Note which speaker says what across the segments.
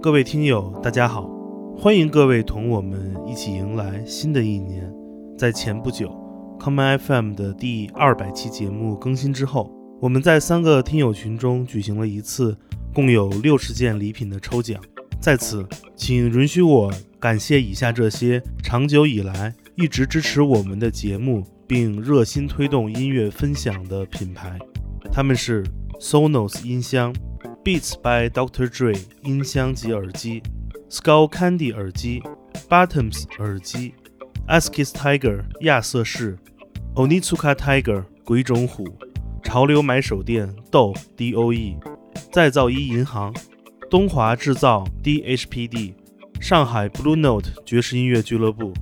Speaker 1: 各位听友，大家好，欢迎各位同我们一起迎来新的一年。在前不久，Come FM 的第二百期节目更新之后，我们在三个听友群中举行了一次共有六十件礼品的抽奖。在此，请允许我感谢以下这些长久以来一直支持我们的节目并热心推动音乐分享的品牌，他们是 Sonos 音箱。Beats by Dr. Dre 音箱及耳机，Skull Candy 耳机，Bottoms 耳机，Askis Tiger 亚瑟士，Onitsuka Tiger 鬼冢虎，潮流买手店豆 DOE，再造一银行，东华制造 DHPD，上海 Blue Note 爵士音乐俱乐部，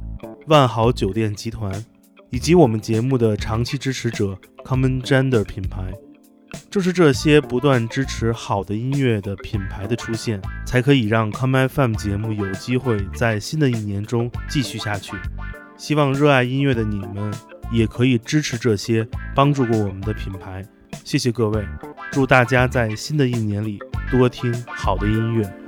Speaker 1: 万豪酒店集团，以及我们节目的长期支持者 Common Gender 品牌。正是这些不断支持好的音乐的品牌的出现，才可以让 Come FM 节目有机会在新的一年中继续下去。希望热爱音乐的你们也可以支持这些帮助过我们的品牌。谢谢各位，祝大家在新的一年里多听好的音乐。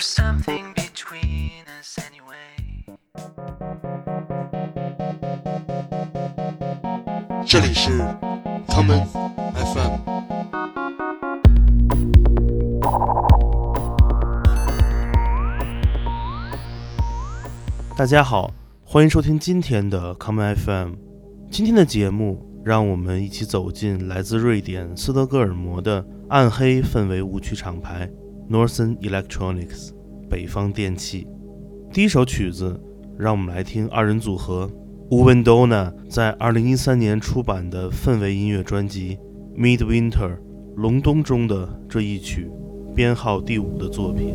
Speaker 2: something between us anyway. 这里是 common fm
Speaker 1: 大家好欢迎收听今天的 common fm 今天的节目让我们一起走进来自瑞典斯德哥尔摩的暗黑氛围舞曲厂牌。Northern Electronics（ 北方电器）。第一首曲子，让我们来听二人组合 u w e n d o n a 在2013年出版的氛围音乐专辑《Midwinter》（隆冬）中的这一曲，编号第五的作品。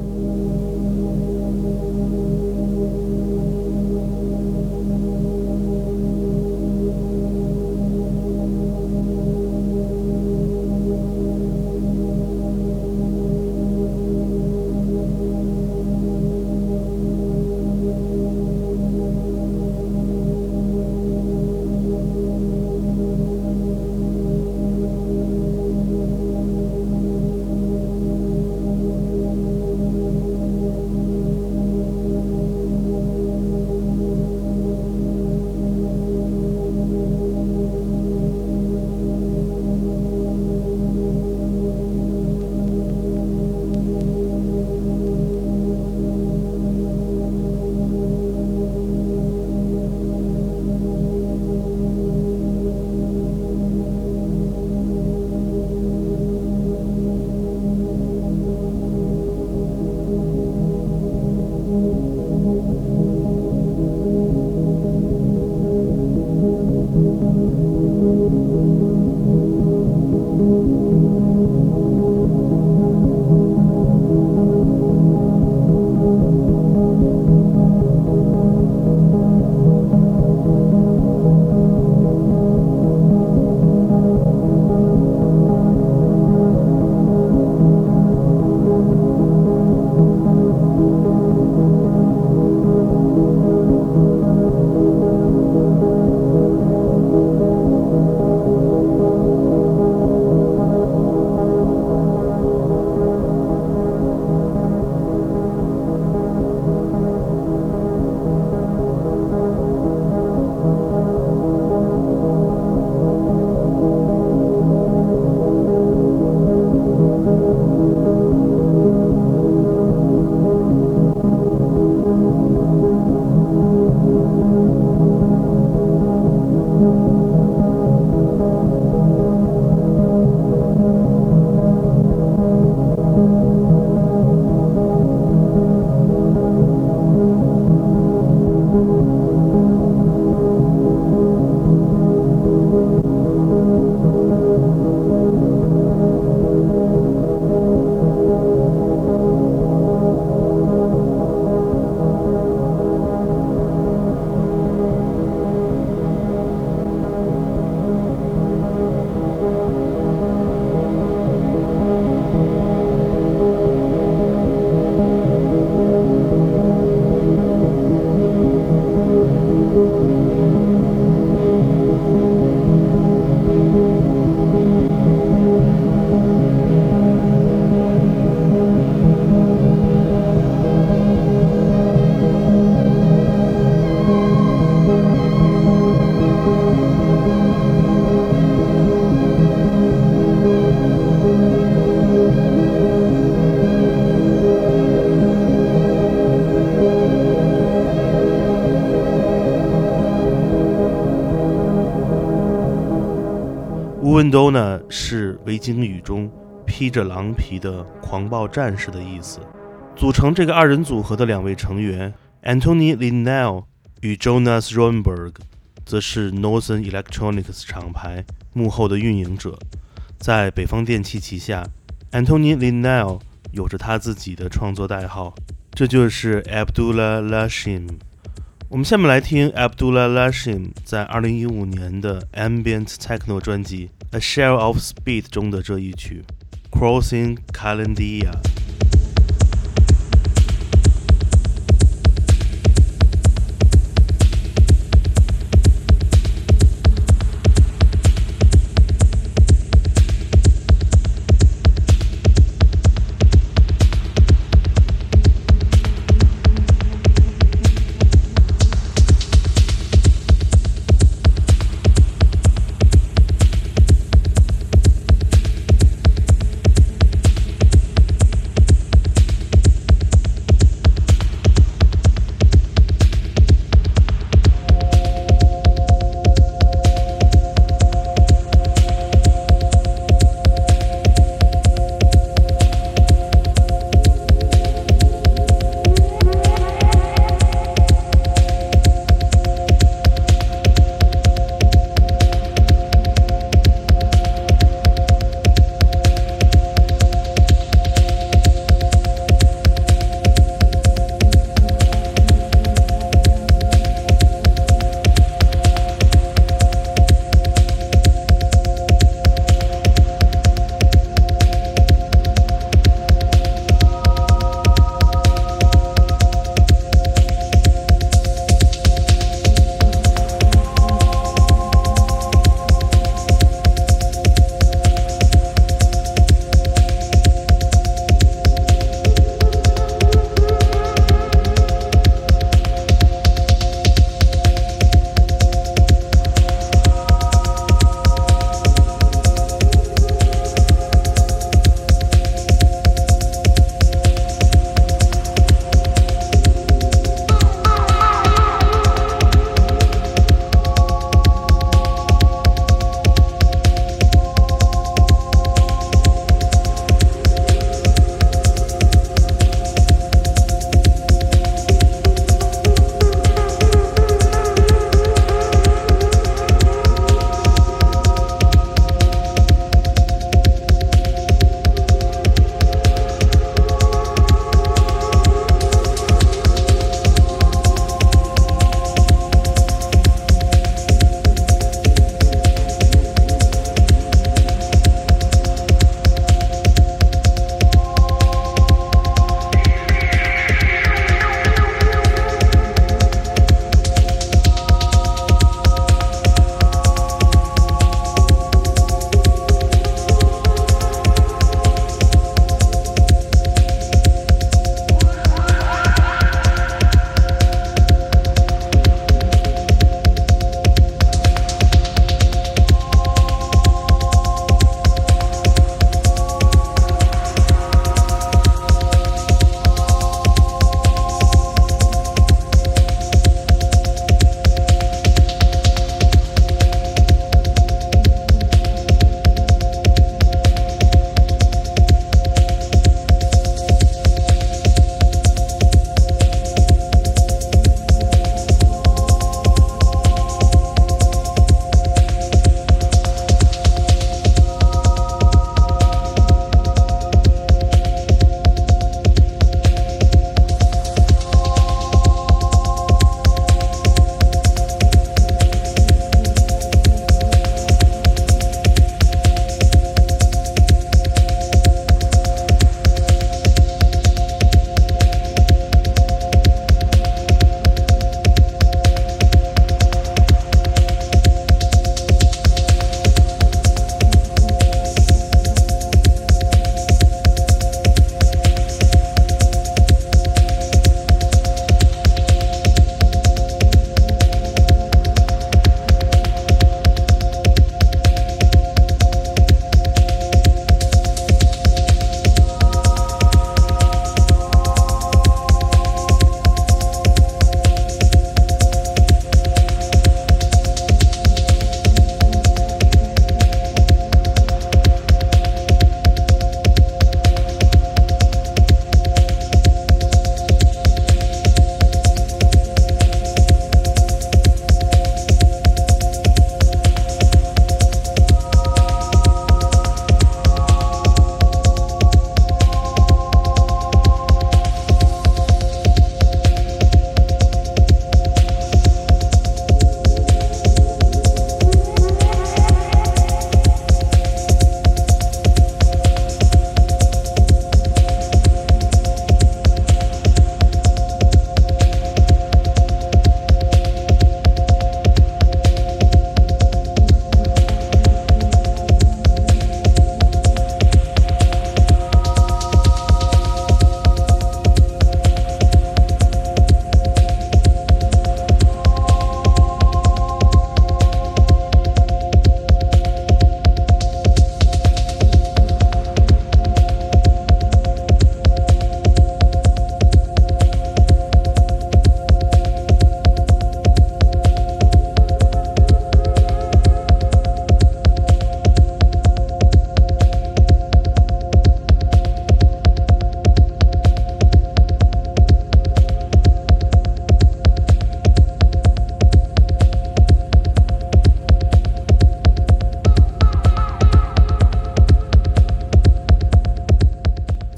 Speaker 1: Window 呢是维京语中披着狼皮的狂暴战士的意思。组成这个二人组合的两位成员 Antony Linnell 与 Jonas Roenberg，则是 Northern Electronics 厂牌幕后的运营者。在北方电器旗下，Antony Linnell 有着他自己的创作代号，这就是 Abdullah Lashim。我们下面来听 Abdullah Lashim 在二零一五年的 Ambient Techno 专辑《A Share of Speed》中的这一曲《Crossing Calendia》。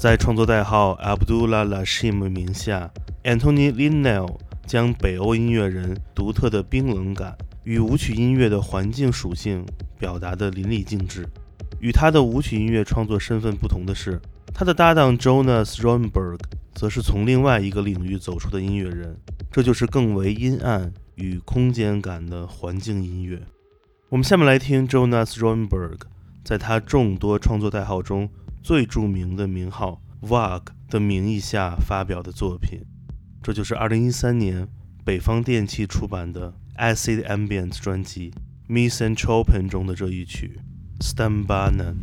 Speaker 1: 在创作代号 Abdullah Lashim 名下，Antony Linnell 将北欧音乐人独特的冰冷感与舞曲音乐的环境属性表达得淋漓尽致。与他的舞曲音乐创作身份不同的是，他的搭档 Jonas Roenberg 则是从另外一个领域走出的音乐人，这就是更为阴暗与空间感的环境音乐。我们下面来听 Jonas Roenberg 在他众多创作代号中最著名的名号 Vague 的名义下发表的作品，这就是2013年北方电器出版的 Acid Ambient 专辑《Misanthropen》中的这一曲。Stambanan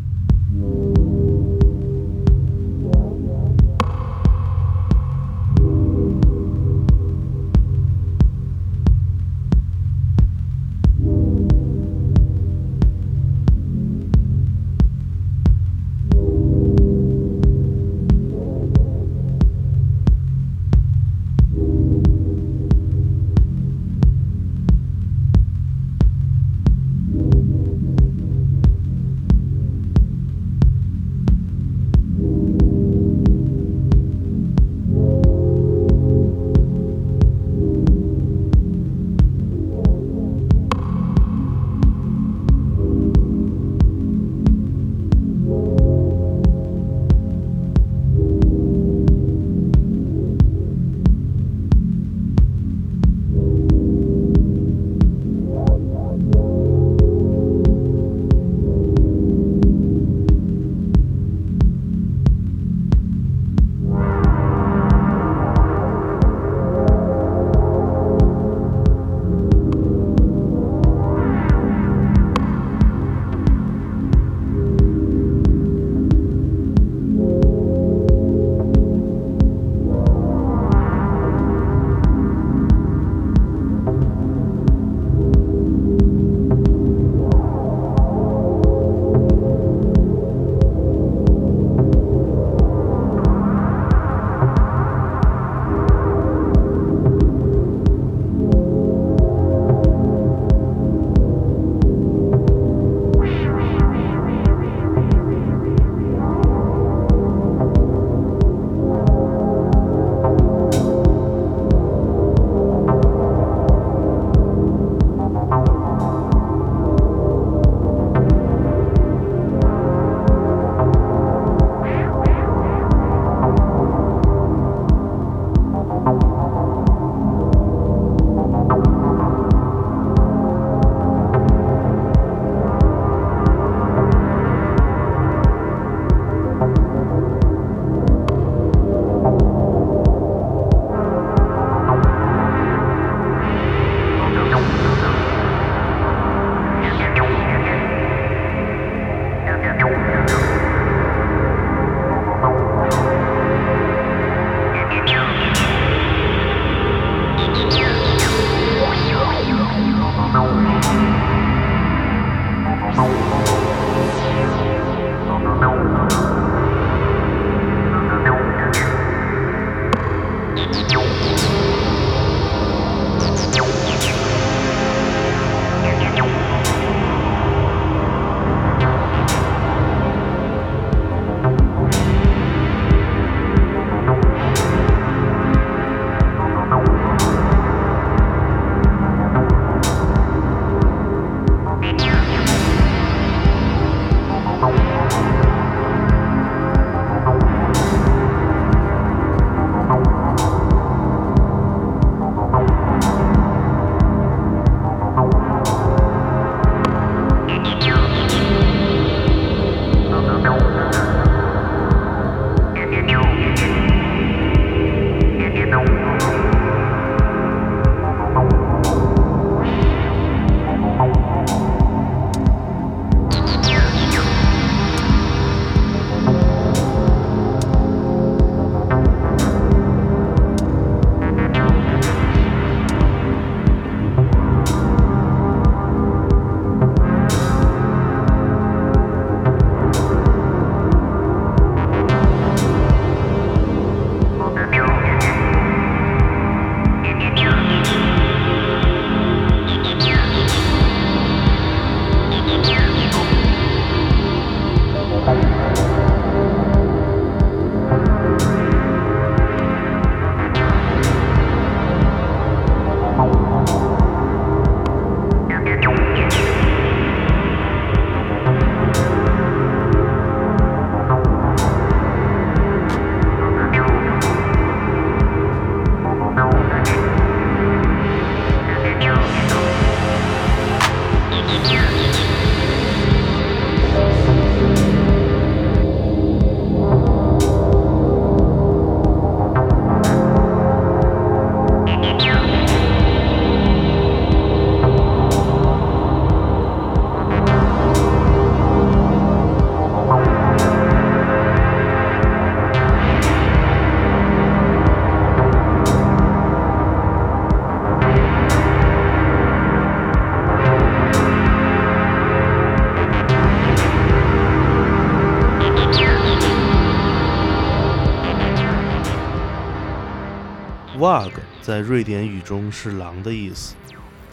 Speaker 1: 在瑞典语中是狼的意思，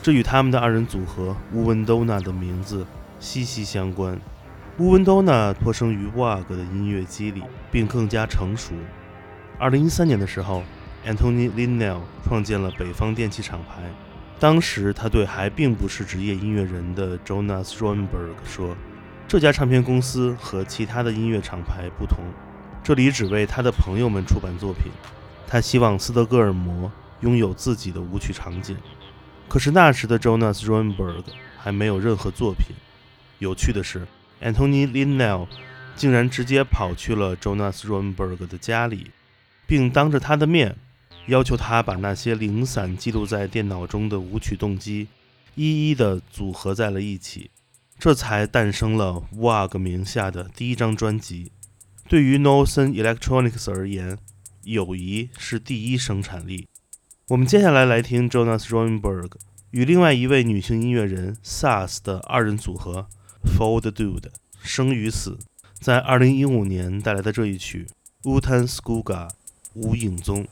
Speaker 1: 这与他们的二人组合乌文多纳的名字息息相关。乌文多纳托生于 Wag 的音乐机里，并更加成熟。二零一三年的时候，Antony Linnell 创建了北方电器厂牌。当时，他对还并不是职业音乐人的 Jonas Roenberg 说：“这家唱片公司和其他的音乐厂牌不同，这里只为他的朋友们出版作品。他希望斯德哥尔摩拥有自己的舞曲场景。”可是那时的 Jonas Roenberg 还没有任何作品。有趣的是，Antony Linnell 竟然直接跑去了 Jonas Roenberg 的家里，并当着他的面。要求他把那些零散记录在电脑中的舞曲动机一一的组合在了一起，这才诞生了 Wag 名下的第一张专辑。对于 Northern Electronics 而言，友谊是第一生产力。我们接下来来听 Jonas Roenberg 与另外一位女性音乐人 Sass 的二人组合 Fold Dude 生与死，在2015年带来的这一曲 Utan Skuga 无影踪。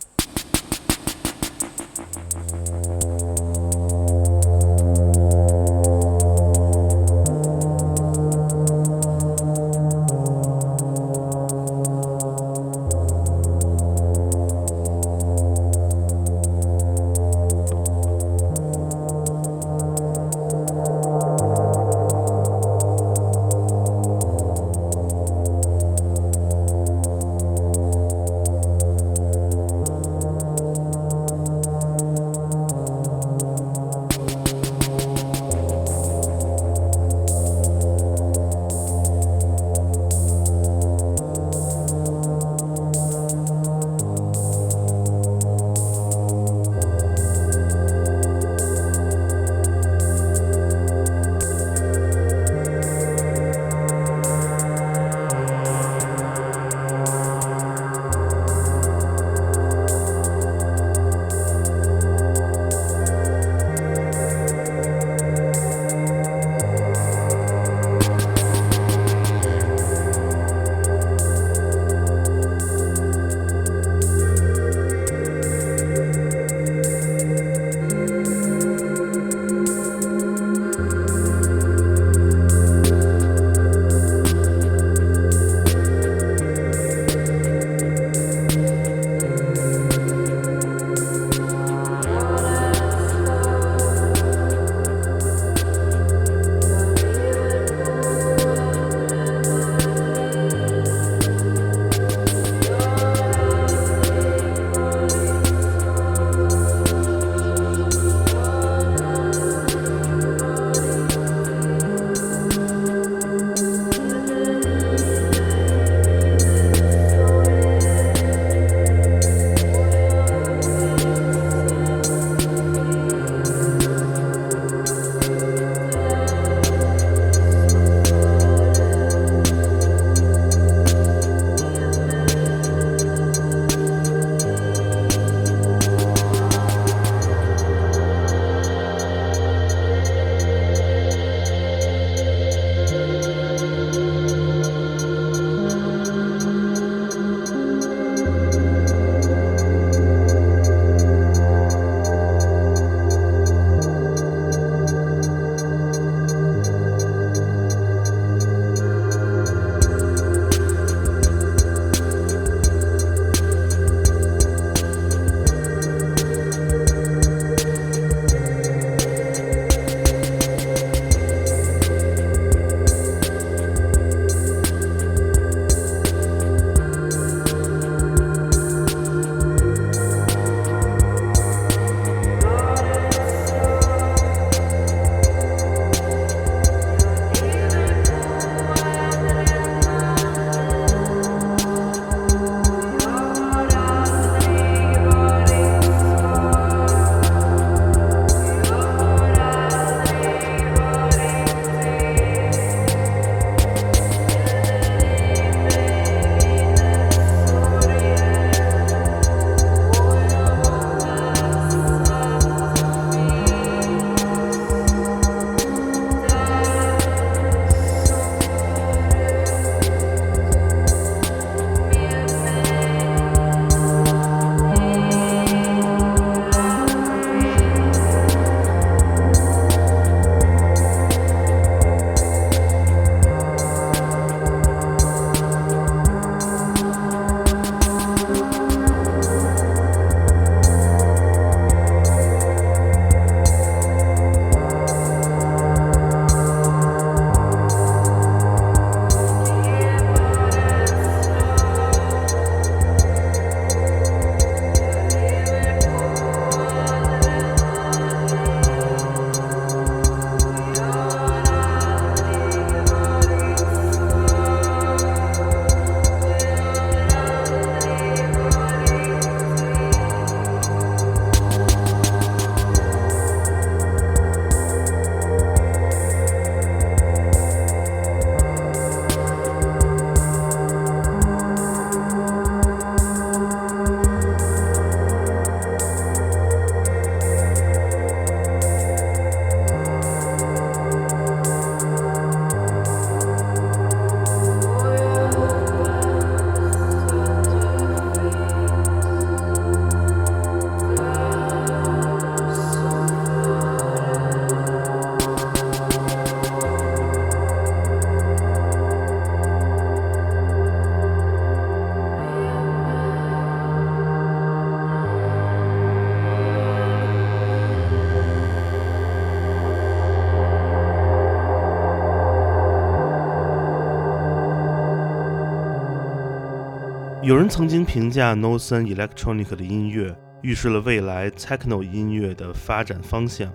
Speaker 1: 有人曾经评价 Noson Electronic 的音乐预示了未来 Techno 音乐的发展方向，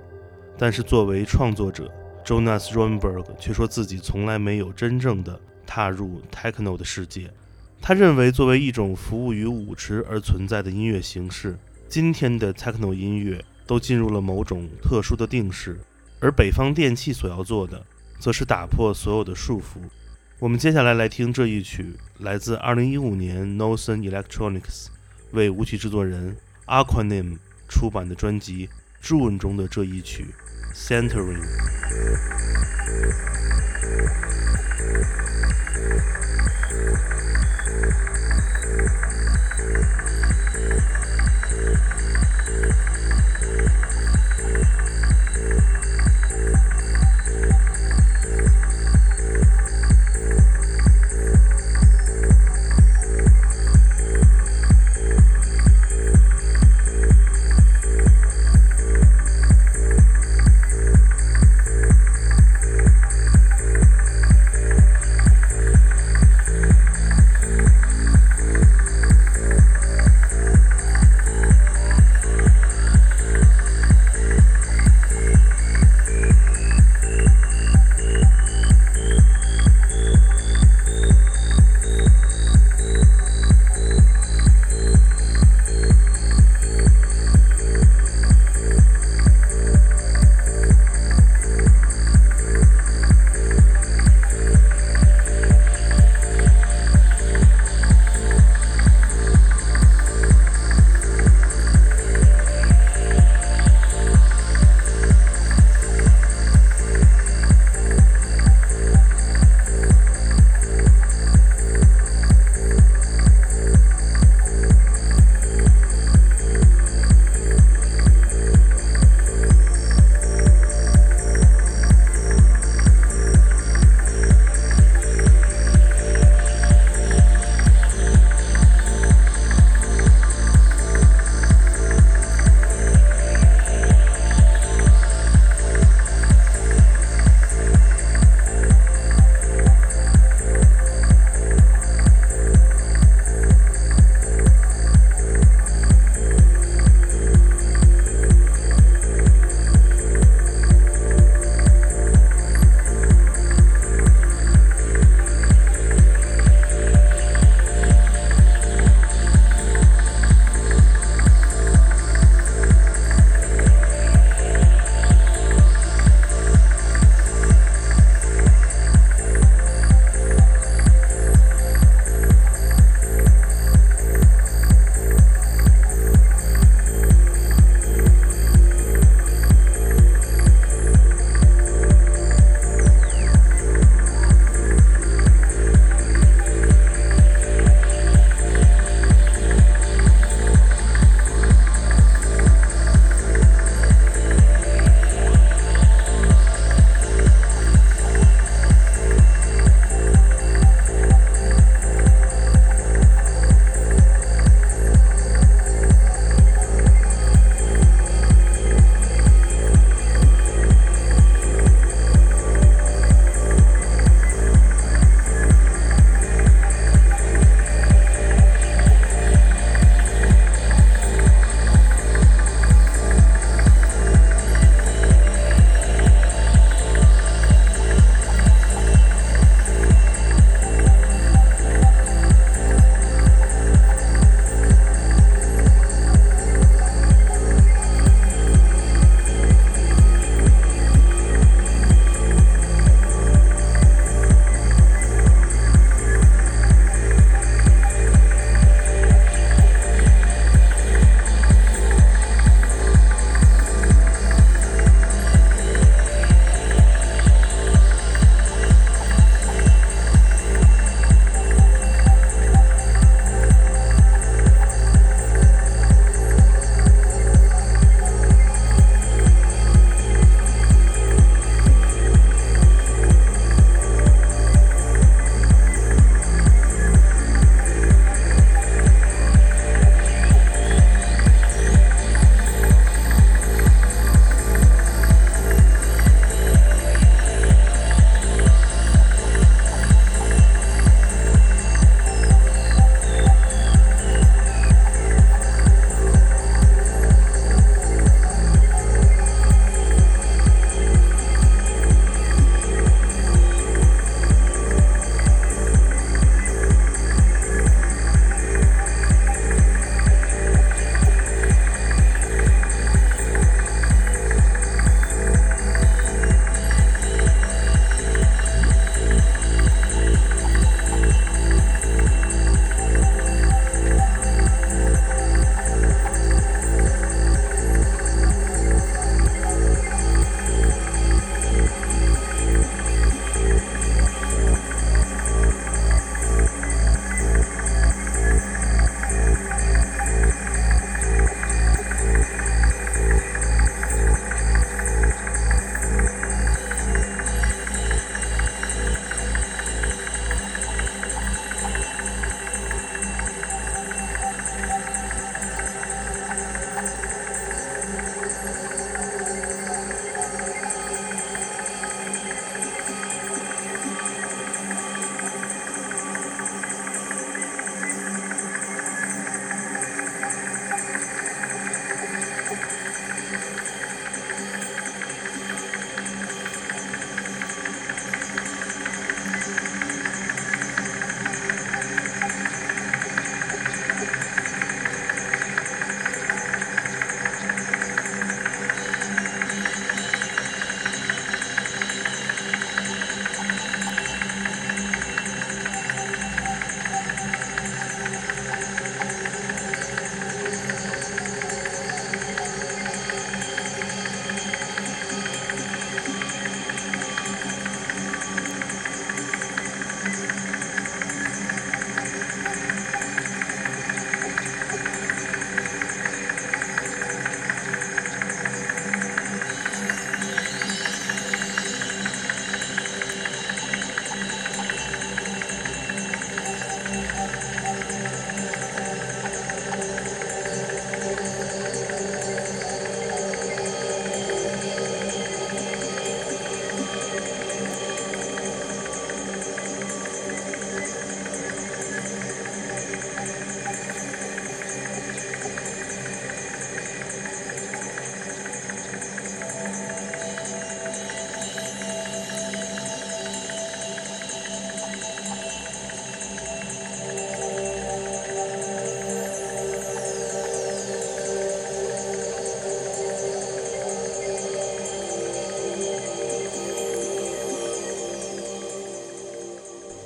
Speaker 1: 但是作为创作者，Jonas Rombberg 却说自己从来没有真正的踏入 Techno 的世界。他认为，作为一种服务于舞池而存在的音乐形式，今天的 techno 音乐都进入了某种特殊的定式，而北方电器所要做的，则是打破所有的束缚。我们接下来来听这一曲，来自2015年 Noson Electronics 为舞曲制作人 Aquanim 出版的专辑《June》中的这一曲《Centering》。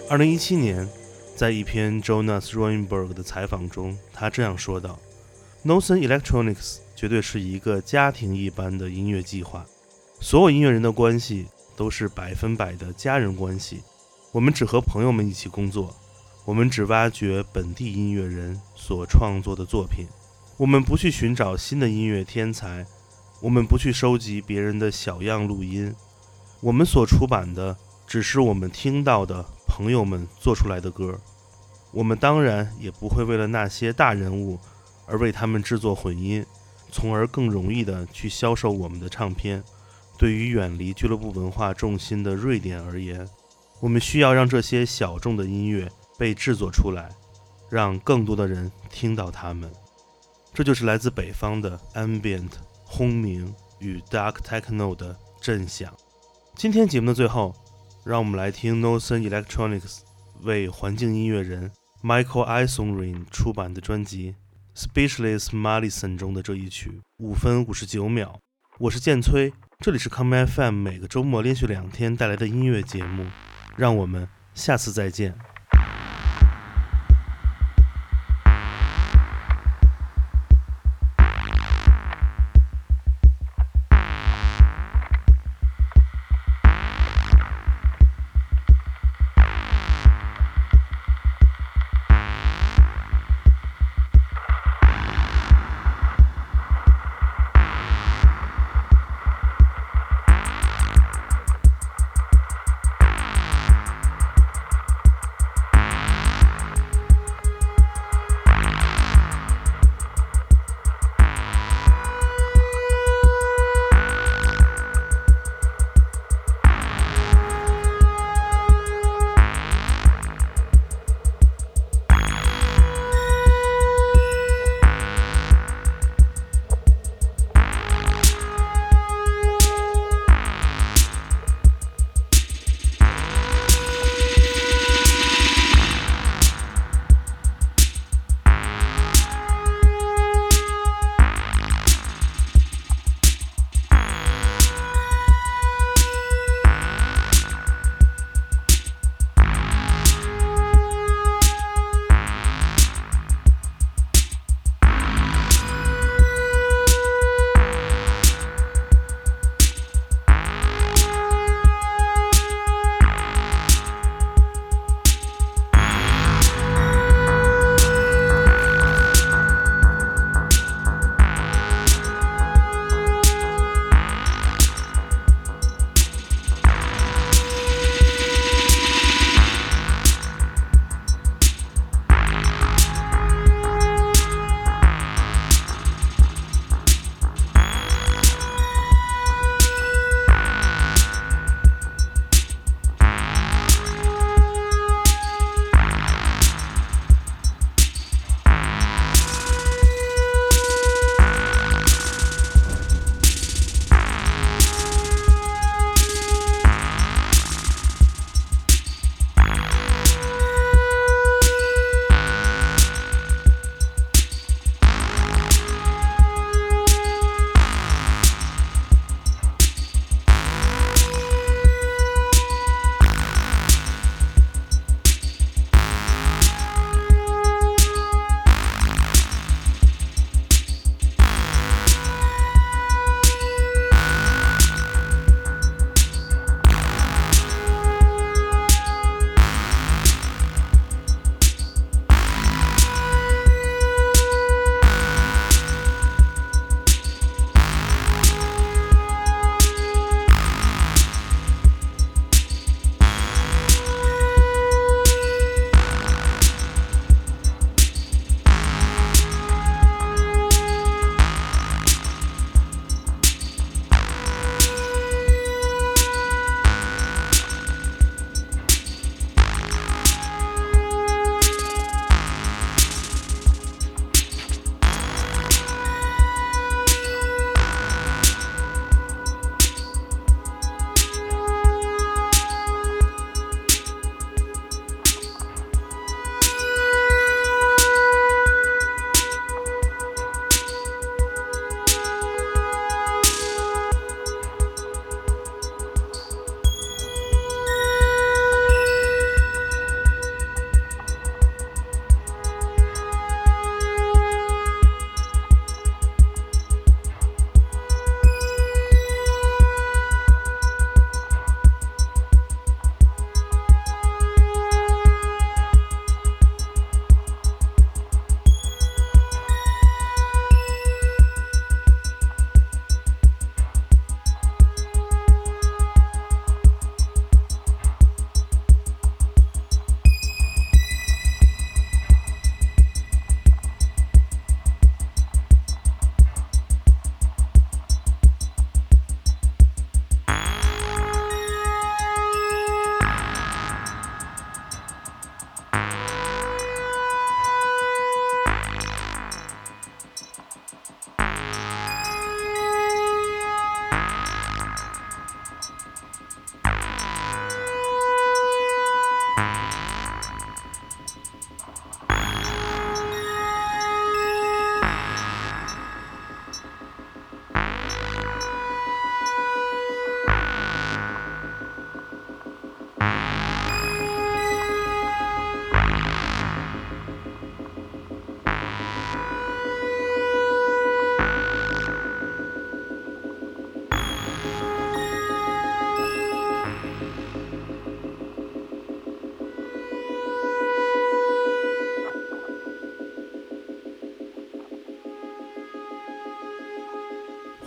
Speaker 1: 二零一七年，在一篇 Jonas Roenberg 的采访中，他这样说道 n o s o n Electronics 绝对是一个家庭一般的音乐计划，所有音乐人的关系都是百分百的家人关系。我们只和朋友们一起工作，我们只挖掘本地音乐人所创作的作品，我们不去寻找新的音乐天才，我们不去收集别人的小样录音，我们所出版的只是我们听到的朋友们做出来的歌。我们当然也不会为了那些大人物而为他们制作混音，从而更容易地去销售我们的唱片。对于远离俱乐部文化重心的瑞典而言，我们需要让这些小众的音乐被制作出来，让更多的人听到他们。这就是来自北方的 ambient 轰鸣与 dark techno 的震响。今天节目的最后，让我们来听 Noson Electronics 为环境音乐人 Michael Isonrin 出版的专辑《Speechless Malison》中的这一曲，五分五十九秒。我是剑崔，这里是 Come FM，每个周末连续两天带来的音乐节目。让我们下次再见。